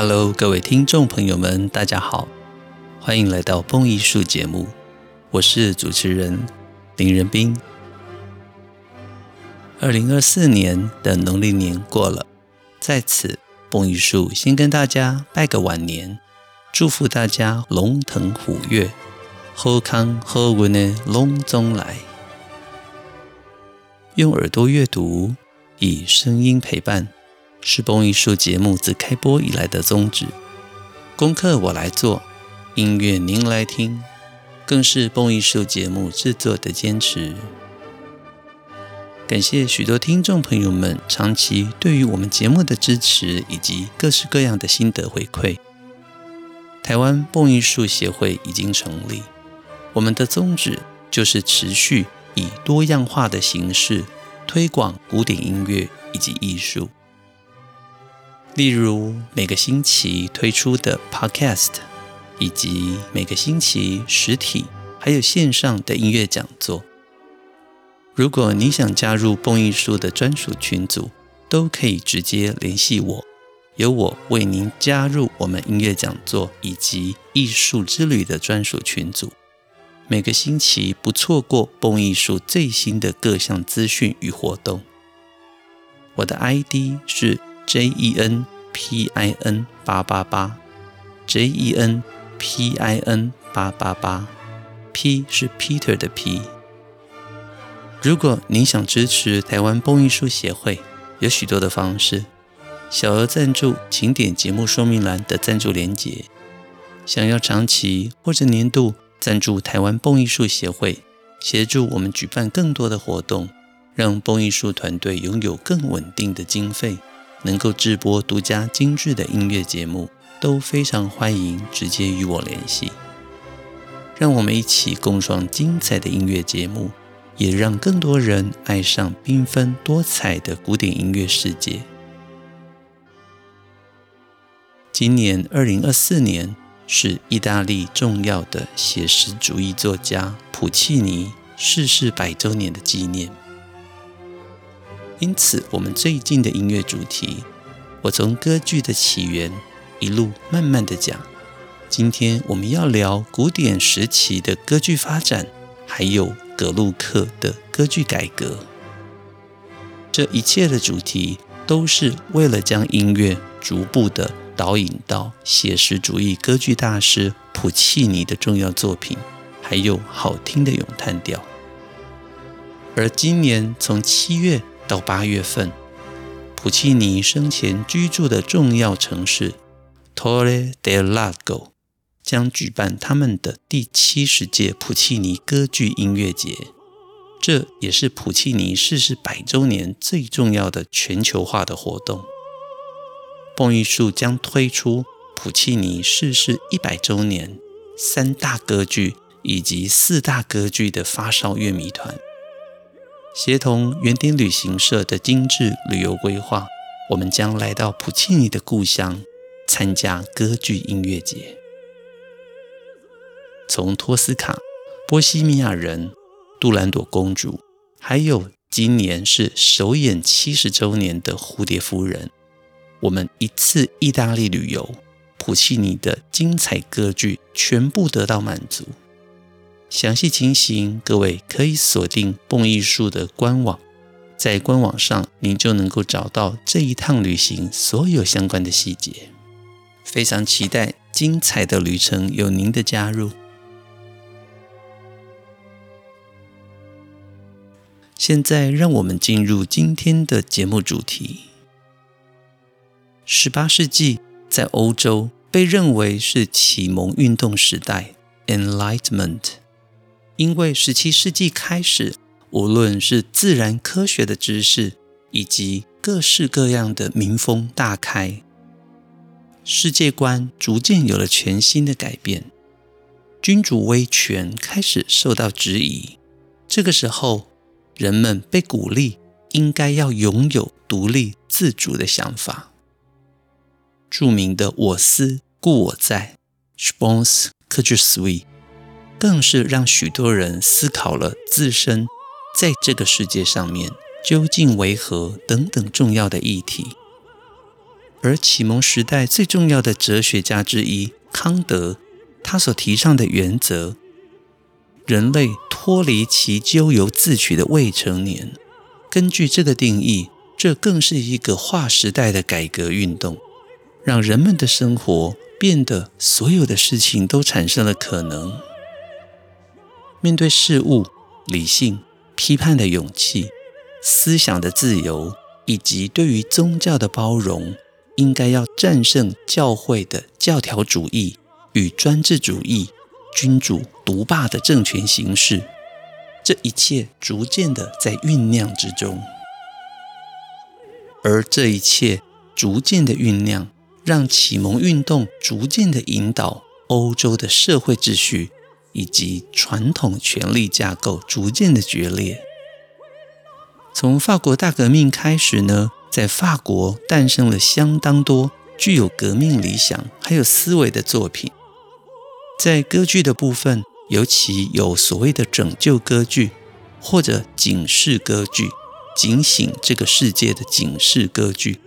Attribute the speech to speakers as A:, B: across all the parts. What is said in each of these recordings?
A: Hello，各位听众朋友们，大家好，欢迎来到蹦艺术节目，我是主持人林仁斌。二零二四年的农历年过了，在此蹦艺术先跟大家拜个晚年，祝福大家龙腾虎跃，好康好运的龙中来。用耳朵阅读，以声音陪伴，是蹦艺术节目自开播以来的宗旨。功课我来做，音乐您来听，更是蹦艺术节目制作的坚持。感谢许多听众朋友们长期对于我们节目的支持，以及各式各样的心得回馈。台湾蹦艺术协会已经成立，我们的宗旨就是持续以多样化的形式推广古典音乐以及艺术。例如每个星期推出的 Podcast，以及每个星期实体还有线上的音乐讲座。如果你想加入蹦艺术的专属群组，都可以直接联系我，由我为您加入我们音乐讲座以及艺术之旅的专属群组。每个星期不错过蹦艺术最新的各项资讯与活动。我的 ID 是 JEN PIN 八八八，JEN PIN 八八八，P 是 Peter 的 P。如果您想支持台湾蹦艺术协会，有许多的方式。小额赞助，请点节目说明栏的赞助连结。想要长期或者年度赞助台湾蹦艺术协会，协助我们举办更多的活动，让蹦艺术团队拥有更稳定的经费，能够制播独家精致的音乐节目，都非常欢迎直接与我联系。让我们一起共创精彩的音乐节目。也让更多人爱上缤纷多彩的古典音乐世界。今年二零二四年是意大利重要的写实主义作家普契尼逝世百周年的纪念，因此我们最近的音乐主题，我从歌剧的起源一路慢慢的讲。今天我们要聊古典时期的歌剧发展，还有。葛路克的歌剧改革，这一切的主题都是为了将音乐逐步的导引到写实主义歌剧大师普契尼的重要作品，还有好听的咏叹调。而今年从七月到八月份，普契尼生前居住的重要城市 Torre del Lago。将举办他们的第七十届普契尼歌剧音乐节，这也是普契尼逝世百周年最重要的全球化的活动。蹦艺术将推出普契尼逝世一百周年三大歌剧以及四大歌剧的发烧乐迷团，协同圆点旅行社的精致旅游规划，我们将来到普契尼的故乡参加歌剧音乐节。从托斯卡、波西米亚人、杜兰朵公主，还有今年是首演七十周年的蝴蝶夫人，我们一次意大利旅游，普契尼的精彩歌剧全部得到满足。详细情形，各位可以锁定蹦艺术的官网，在官网上您就能够找到这一趟旅行所有相关的细节。非常期待精彩的旅程有您的加入。现在，让我们进入今天的节目主题。十八世纪在欧洲被认为是启蒙运动时代 （Enlightenment），因为十七世纪开始，无论是自然科学的知识，以及各式各样的民风大开，世界观逐渐有了全新的改变，君主威权开始受到质疑。这个时候，人们被鼓励应该要拥有独立自主的想法。著名的“我思故我在 ”（Spons cujus sui） 更是让许多人思考了自身在这个世界上面究竟为何等等重要的议题。而启蒙时代最重要的哲学家之一康德，他所提倡的原则：人类脱离其咎由自取的未成年。根据这个定义，这更是一个划时代的改革运动，让人们的生活变得所有的事情都产生了可能。面对事物，理性批判的勇气，思想的自由，以及对于宗教的包容。应该要战胜教会的教条主义与专制主义、君主独霸的政权形式，这一切逐渐的在酝酿之中，而这一切逐渐的酝酿，让启蒙运动逐渐的引导欧洲的社会秩序以及传统权力架构逐渐的决裂。从法国大革命开始呢，在法国诞生了相当多具有革命理想还有思维的作品，在歌剧的部分，尤其有所谓的拯救歌剧或者警示歌剧，警醒这个世界的警示歌剧。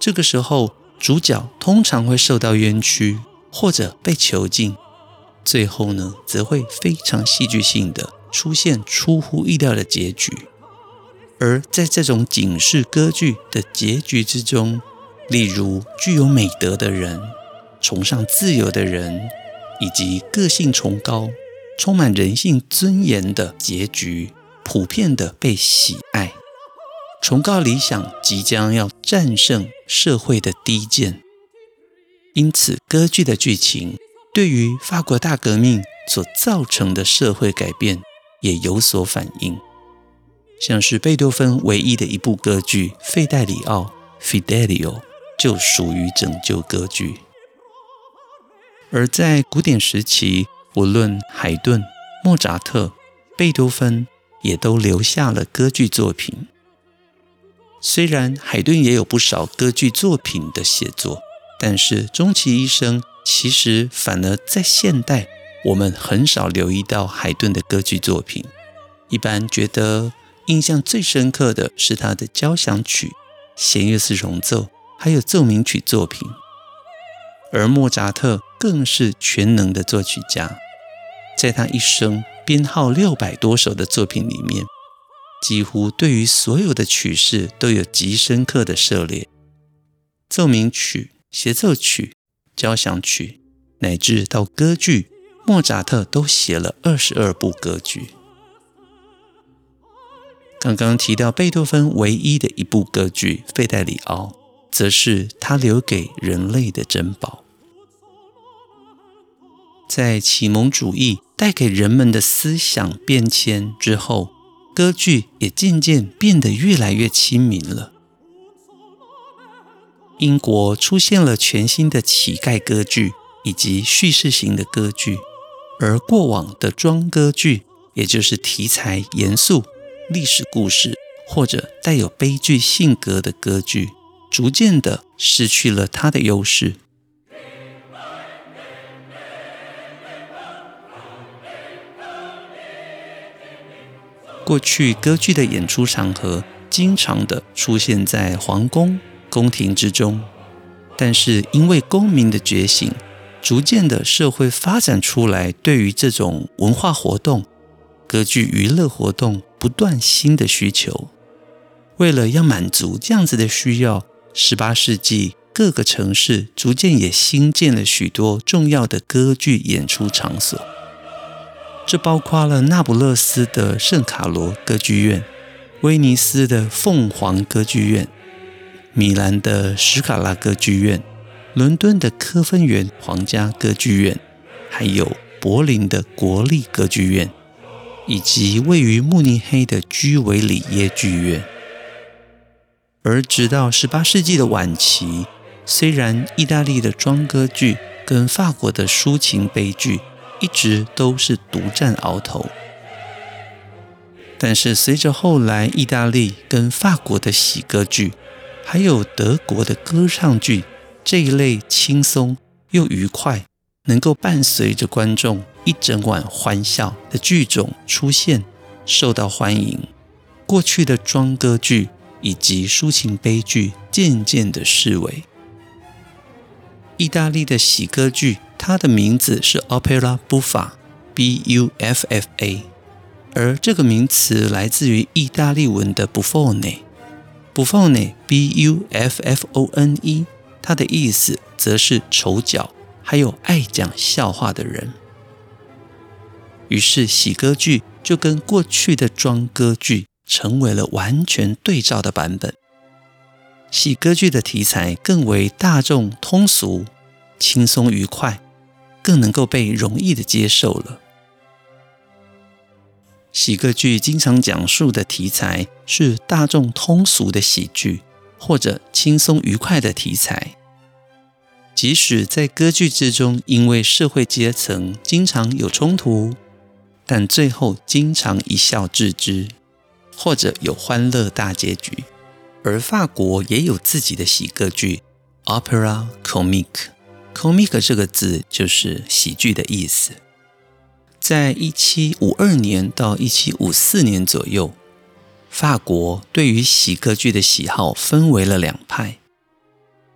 A: 这个时候，主角通常会受到冤屈或者被囚禁，最后呢，则会非常戏剧性的出现出乎意料的结局。而在这种警示歌剧的结局之中，例如具有美德的人、崇尚自由的人，以及个性崇高、充满人性尊严的结局，普遍的被喜爱。崇高理想即将要战胜社会的低贱，因此歌剧的剧情对于法国大革命所造成的社会改变也有所反应。像是贝多芬唯一的一部歌剧《费戴里奥》（Fidelio） 就属于拯救歌剧。而在古典时期，无论海顿、莫扎特、贝多芬，也都留下了歌剧作品。虽然海顿也有不少歌剧作品的写作，但是终其一生，其实反而在现代，我们很少留意到海顿的歌剧作品。一般觉得。印象最深刻的是他的交响曲、弦乐四重奏，还有奏鸣曲作品。而莫扎特更是全能的作曲家，在他一生编号六百多首的作品里面，几乎对于所有的曲式都有极深刻的涉猎。奏鸣曲、协奏曲、交响曲，乃至到歌剧，莫扎特都写了二十二部歌剧。刚刚提到贝多芬唯一的一部歌剧《费戴里奥》，则是他留给人类的珍宝。在启蒙主义带给人们的思想变迁之后，歌剧也渐渐变得越来越亲民了。英国出现了全新的乞丐歌剧以及叙事型的歌剧，而过往的庄歌剧，也就是题材严肃。历史故事或者带有悲剧性格的歌剧，逐渐的失去了它的优势。过去歌剧的演出场合经常的出现在皇宫、宫廷之中，但是因为公民的觉醒，逐渐的社会发展出来，对于这种文化活动、歌剧娱乐活动。不断新的需求，为了要满足这样子的需要，十八世纪各个城市逐渐也新建了许多重要的歌剧演出场所。这包括了那不勒斯的圣卡罗歌剧院、威尼斯的凤凰歌剧院、米兰的史卡拉歌剧院、伦敦的科芬园皇家歌剧院，还有柏林的国立歌剧院。以及位于慕尼黑的居维里耶剧院，而直到十八世纪的晚期，虽然意大利的庄歌剧跟法国的抒情悲剧一直都是独占鳌头，但是随着后来意大利跟法国的喜歌剧，还有德国的歌唱剧这一类轻松又愉快，能够伴随着观众一整晚欢笑的剧种出现，受到欢迎。过去的庄歌剧以及抒情悲剧渐渐的式微。意大利的喜歌剧，它的名字是 Opera Buffa，B-U-F-F-A，而这个名词来自于意大利文的 buffone Buffone，B-U-F-F-O-N-E，它的意思则是丑角，还有爱讲笑话的人。于是喜歌剧就跟过去的庄歌剧成为了完全对照的版本。喜歌剧的题材更为大众通俗、轻松愉快，更能够被容易的接受了。喜歌剧经常讲述的题材是大众通俗的喜剧，或者轻松愉快的题材。即使在歌剧之中，因为社会阶层经常有冲突，但最后经常一笑置之，或者有欢乐大结局。而法国也有自己的喜歌剧，opera comique。comique 这个字就是喜剧的意思。在一七五二年到一七五四年左右，法国对于喜歌剧的喜好分为了两派，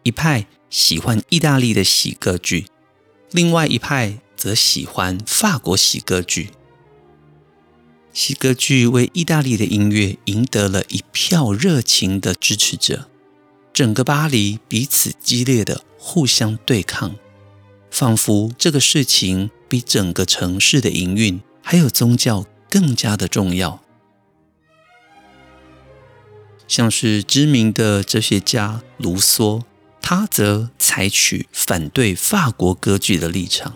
A: 一派喜欢意大利的喜歌剧，另外一派则喜欢法国喜歌剧。喜歌剧为意大利的音乐赢得了一票热情的支持者，整个巴黎彼此激烈的互相对抗，仿佛这个事情比整个城市的营运还有宗教更加的重要。像是知名的哲学家卢梭，他则采取反对法国歌剧的立场，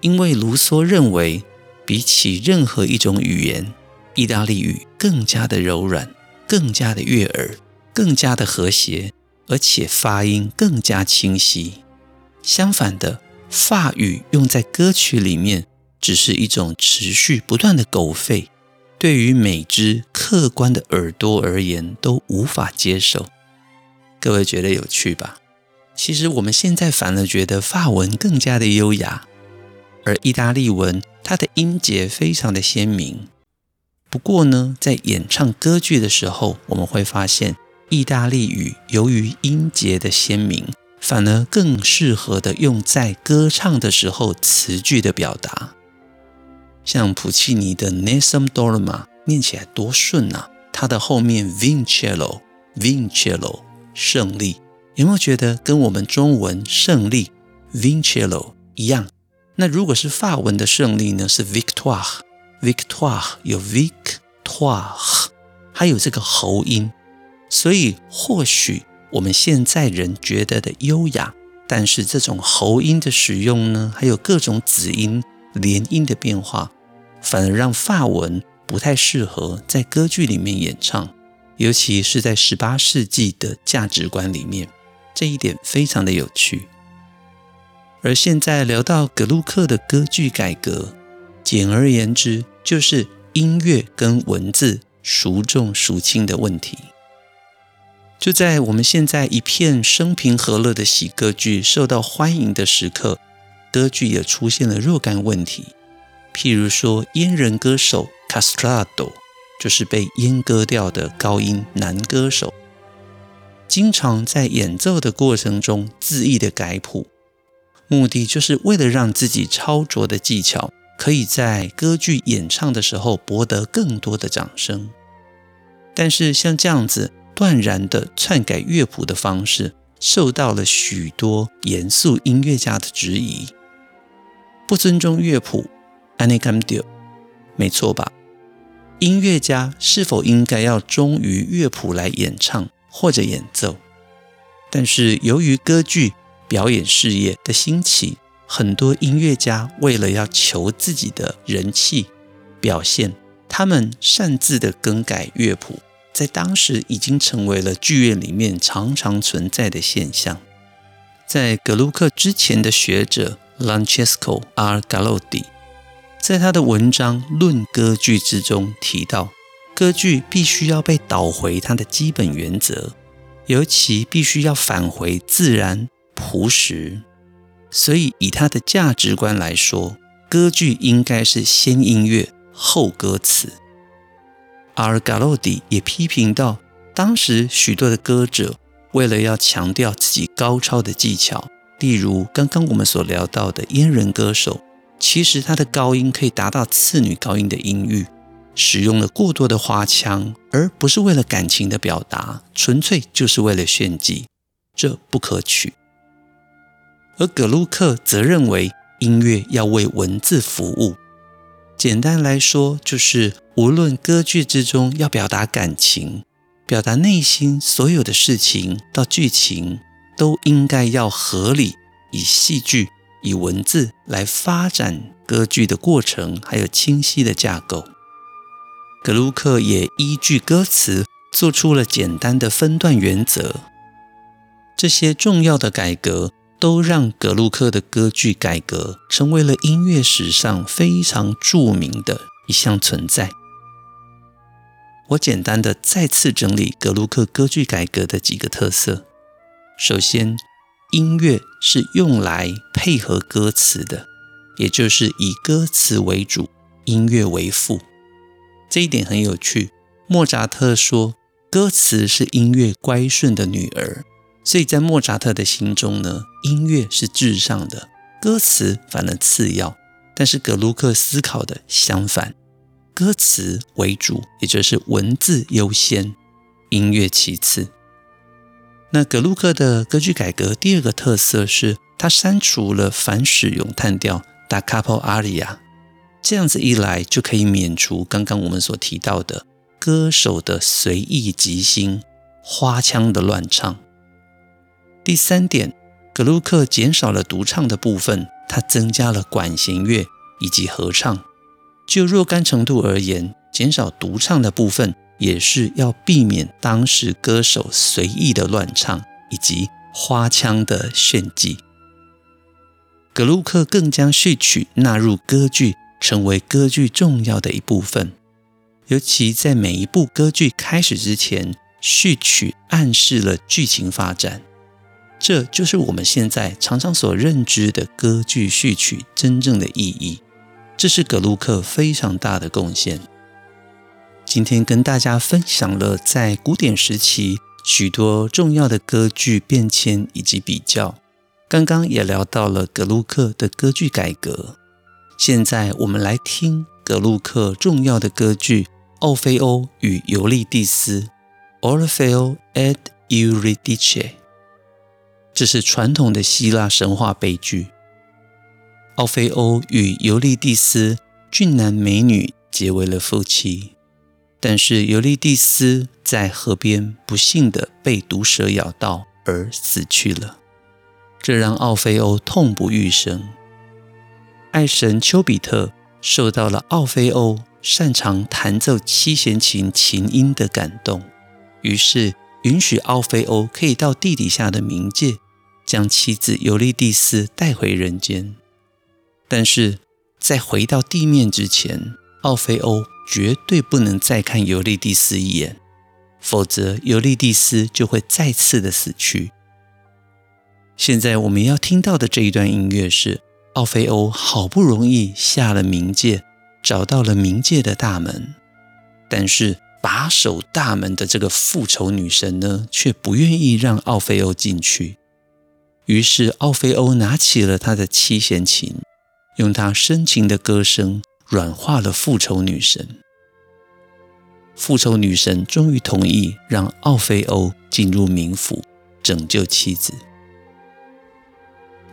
A: 因为卢梭认为。比起任何一种语言，意大利语更加的柔软，更加的悦耳，更加的和谐，而且发音更加清晰。相反的，法语用在歌曲里面，只是一种持续不断的狗吠，对于每只客观的耳朵而言都无法接受。各位觉得有趣吧？其实我们现在反而觉得法文更加的优雅，而意大利文。它的音节非常的鲜明，不过呢，在演唱歌剧的时候，我们会发现意大利语由于音节的鲜明，反而更适合的用在歌唱的时候词句的表达。像普契尼的《Nessun Dorma》念起来多顺啊，它的后面 Vincello Vincello 胜利，有没有觉得跟我们中文胜利 Vincello 一样？那如果是法文的胜利呢？是 victoire，victoire 有 victoire，还有这个喉音，所以或许我们现在人觉得的优雅，但是这种喉音的使用呢，还有各种子音连音的变化，反而让法文不太适合在歌剧里面演唱，尤其是在十八世纪的价值观里面，这一点非常的有趣。而现在聊到葛鲁克的歌剧改革，简而言之，就是音乐跟文字孰重孰轻的问题。就在我们现在一片生平和乐的喜歌剧受到欢迎的时刻，歌剧也出现了若干问题。譬如说，阉人歌手 castrato，就是被阉割掉的高音男歌手，经常在演奏的过程中恣意的改谱。目的就是为了让自己超卓的技巧可以在歌剧演唱的时候博得更多的掌声。但是像这样子断然的篡改乐谱的方式，受到了许多严肃音乐家的质疑，不尊重乐谱。安内甘丢，没错吧？音乐家是否应该要忠于乐谱来演唱或者演奏？但是由于歌剧。表演事业的兴起，很多音乐家为了要求自己的人气表现，他们擅自的更改乐谱，在当时已经成为了剧院里面常常存在的现象。在格鲁克之前的学者 Lancesco Argalotti，在他的文章《论歌剧》之中提到，歌剧必须要被导回它的基本原则，尤其必须要返回自然。朴实，所以以他的价值观来说，歌剧应该是先音乐后歌词。而 Argalotti 也批评到，当时许多的歌者为了要强调自己高超的技巧，例如刚刚我们所聊到的阉人歌手，其实他的高音可以达到次女高音的音域，使用了过多的花腔，而不是为了感情的表达，纯粹就是为了炫技，这不可取。而葛鲁克则认为音乐要为文字服务，简单来说就是无论歌剧之中要表达感情。表达内心所有的事情到剧情，都应该要合理，以戏剧、以文字来发展歌剧的过程，还有清晰的架构。格鲁克也依据歌词做出了简单的分段原则。这些重要的改革，都让葛路克的歌剧改革成为了音乐史上非常著名的一项存在。我简单的再次整理葛路克歌剧改革的几个特色。首先，音乐是用来配合歌词的，也就是以歌词为主，音乐为辅。这一点很有趣。莫扎特说，歌词是音乐乖顺的女儿，所以在莫扎特的心中呢，音乐是至上的，歌词反而次要。但是葛路克思考的相反。歌词为主，也就是文字优先，音乐其次。那葛路克的歌剧改革第二个特色是，他删除了反使用叹调 da capo aria，这样子一来就可以免除刚刚我们所提到的歌手的随意即兴、花腔的乱唱。第三点，葛路克减少了独唱的部分，他增加了管弦乐以及合唱。就若干程度而言，减少独唱的部分，也是要避免当时歌手随意的乱唱以及花腔的炫技。葛路克更将序曲纳入歌剧，成为歌剧重要的一部分。尤其在每一部歌剧开始之前，序曲暗示了剧情发展。这就是我们现在常常所认知的歌剧序曲真正的意义。这是葛路克非常大的贡献。今天跟大家分享了在古典时期许多重要的歌剧变迁以及比较。刚刚也聊到了葛路克的歌剧改革。现在我们来听葛路克重要的歌剧《奥菲欧与尤利蒂斯》（Orfeo ed Euridice）。这是传统的希腊神话悲剧。奥菲欧与尤利蒂斯俊男美女结为了夫妻，但是尤利蒂斯在河边不幸的被毒蛇咬到而死去了，这让奥菲欧痛不欲生。爱神丘比特受到了奥菲欧擅长弹奏七弦琴琴音的感动，于是允许奥菲欧可以到地底下的冥界，将妻子尤利蒂斯带回人间。但是在回到地面之前，奥菲欧绝对不能再看尤利蒂斯一眼，否则尤利蒂斯就会再次的死去。现在我们要听到的这一段音乐是奥菲欧好不容易下了冥界，找到了冥界的大门，但是把守大门的这个复仇女神呢，却不愿意让奥菲欧进去。于是奥菲欧拿起了他的七弦琴。用他深情的歌声软化了复仇女神，复仇女神终于同意让奥菲欧进入冥府拯救妻子。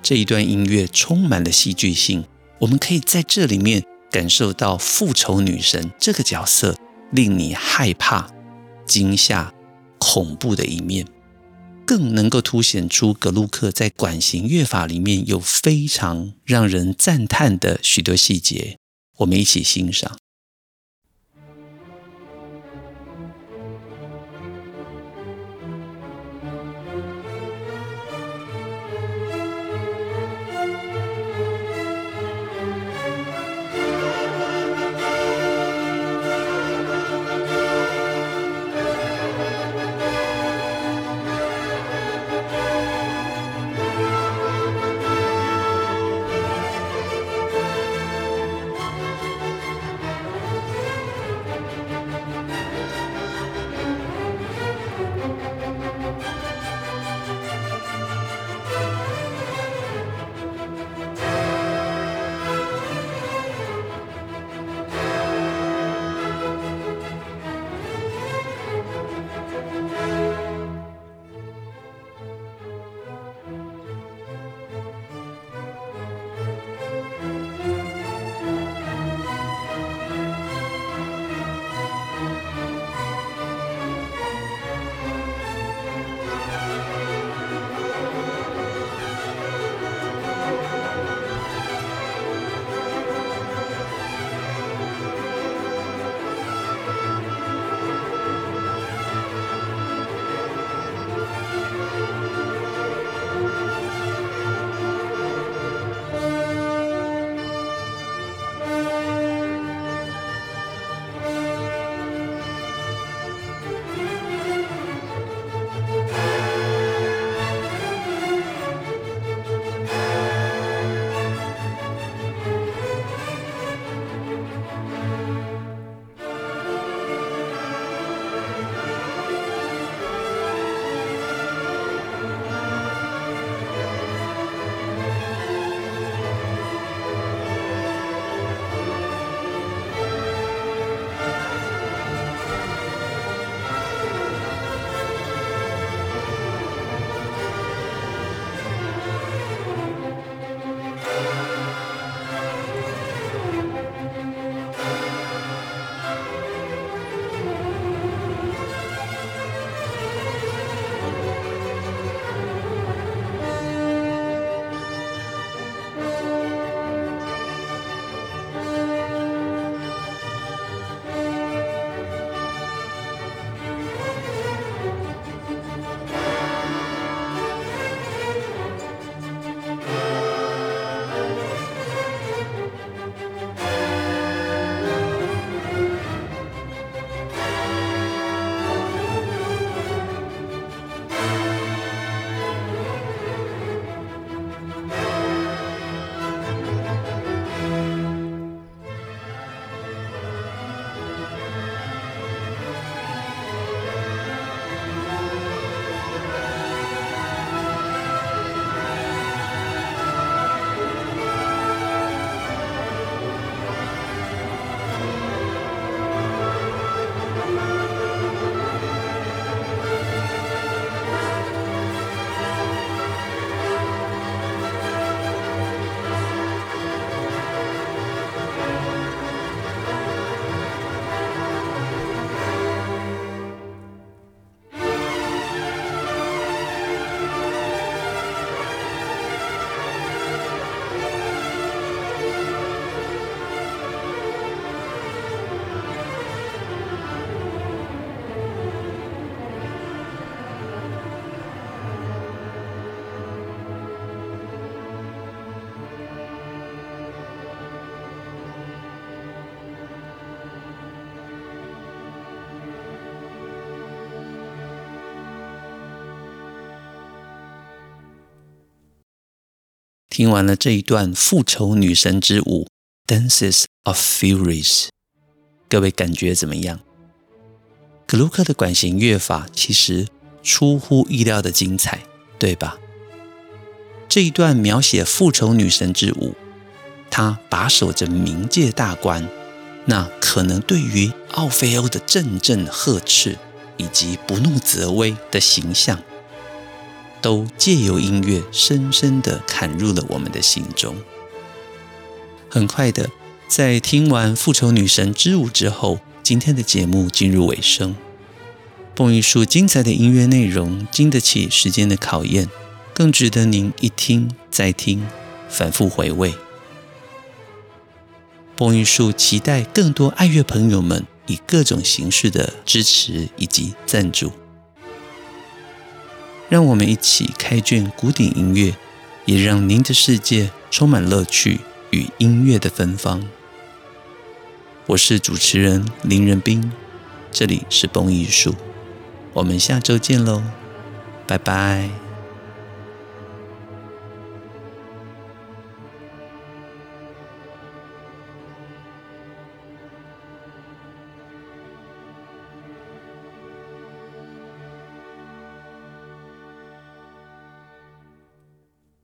A: 这一段音乐充满了戏剧性，我们可以在这里面感受到复仇女神这个角色令你害怕、惊吓、恐怖的一面。更能够凸显出格鲁克在管弦乐法里面有非常让人赞叹的许多细节，我们一起欣赏。听完了这一段复仇女神之舞《Dances of Furies》，各位感觉怎么样？格鲁克的管弦乐法其实出乎意料的精彩，对吧？这一段描写复仇女神之舞，她把守着冥界大关，那可能对于奥菲欧的阵阵呵斥以及不怒则威的形象，都借由音乐深深地砍入了我们的心中。很快的，在听完复仇女神之舞之后，今天的节目进入尾声。蹦艺术精彩的音乐内容，经得起时间的考验，更值得您一听再听，反复回味。蹦艺术期待更多爱乐朋友们以各种形式的支持以及赞助。让我们一起开卷古典音乐，也让您的世界充满乐趣与音乐的芬芳。我是主持人林仁斌，这里是蹦艺术，我们下周见喽，拜拜。